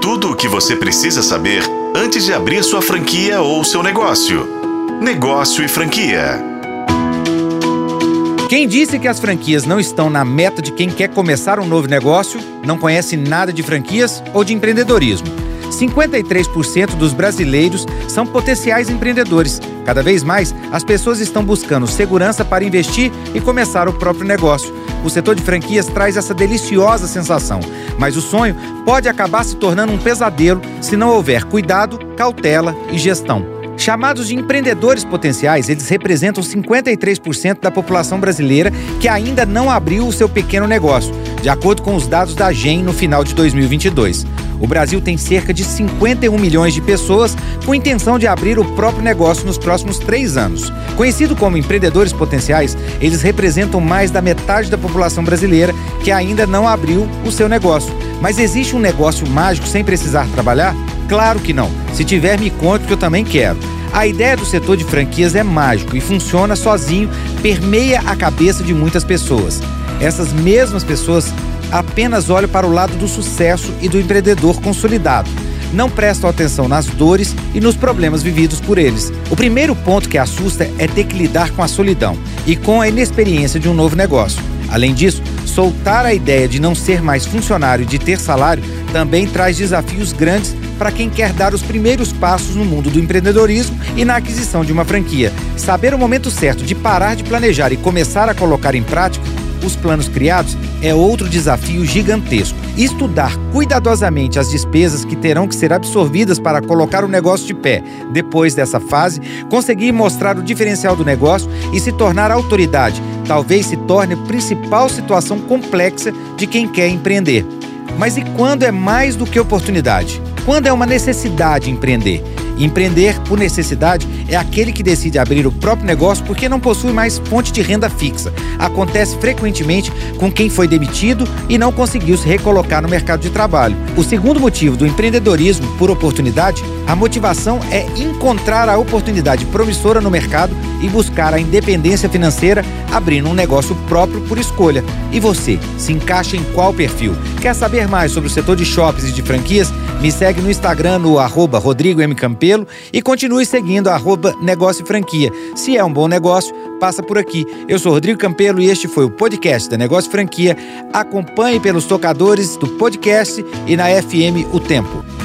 Tudo o que você precisa saber antes de abrir sua franquia ou seu negócio. Negócio e franquia. Quem disse que as franquias não estão na meta de quem quer começar um novo negócio, não conhece nada de franquias ou de empreendedorismo. 53% dos brasileiros são potenciais empreendedores. Cada vez mais, as pessoas estão buscando segurança para investir e começar o próprio negócio. O setor de franquias traz essa deliciosa sensação, mas o sonho pode acabar se tornando um pesadelo se não houver cuidado, cautela e gestão. Chamados de empreendedores potenciais, eles representam 53% da população brasileira que ainda não abriu o seu pequeno negócio, de acordo com os dados da GEM no final de 2022. O Brasil tem cerca de 51 milhões de pessoas com intenção de abrir o próprio negócio nos próximos três anos. Conhecido como empreendedores potenciais, eles representam mais da metade da população brasileira que ainda não abriu o seu negócio. Mas existe um negócio mágico sem precisar trabalhar? Claro que não. Se tiver, me conte que eu também quero. A ideia do setor de franquias é mágico e funciona sozinho, permeia a cabeça de muitas pessoas. Essas mesmas pessoas apenas olham para o lado do sucesso e do empreendedor consolidado. Não prestam atenção nas dores e nos problemas vividos por eles. O primeiro ponto que assusta é ter que lidar com a solidão e com a inexperiência de um novo negócio. Além disso, soltar a ideia de não ser mais funcionário e de ter salário também traz desafios grandes para quem quer dar os primeiros passos no mundo do empreendedorismo e na aquisição de uma franquia. Saber o momento certo de parar de planejar e começar a colocar em prática os planos criados é outro desafio gigantesco. Estudar cuidadosamente as despesas que terão que ser absorvidas para colocar o negócio de pé depois dessa fase, conseguir mostrar o diferencial do negócio e se tornar autoridade, talvez se torne a principal situação complexa de quem quer empreender. Mas e quando é mais do que oportunidade? Quando é uma necessidade empreender? Empreender por necessidade é aquele que decide abrir o próprio negócio porque não possui mais fonte de renda fixa. Acontece frequentemente com quem foi demitido e não conseguiu se recolocar no mercado de trabalho. O segundo motivo do empreendedorismo por oportunidade, a motivação é encontrar a oportunidade promissora no mercado e buscar a independência financeira abrindo um negócio próprio por escolha. E você, se encaixa em qual perfil? Quer saber mais sobre o setor de shoppings e de franquias? Me segue no Instagram no arroba Rodrigo M. E continue seguindo arroba Negócio Franquia. Se é um bom negócio, passa por aqui. Eu sou Rodrigo Campelo e este foi o podcast da Negócio Franquia. Acompanhe pelos tocadores do podcast e na FM O Tempo.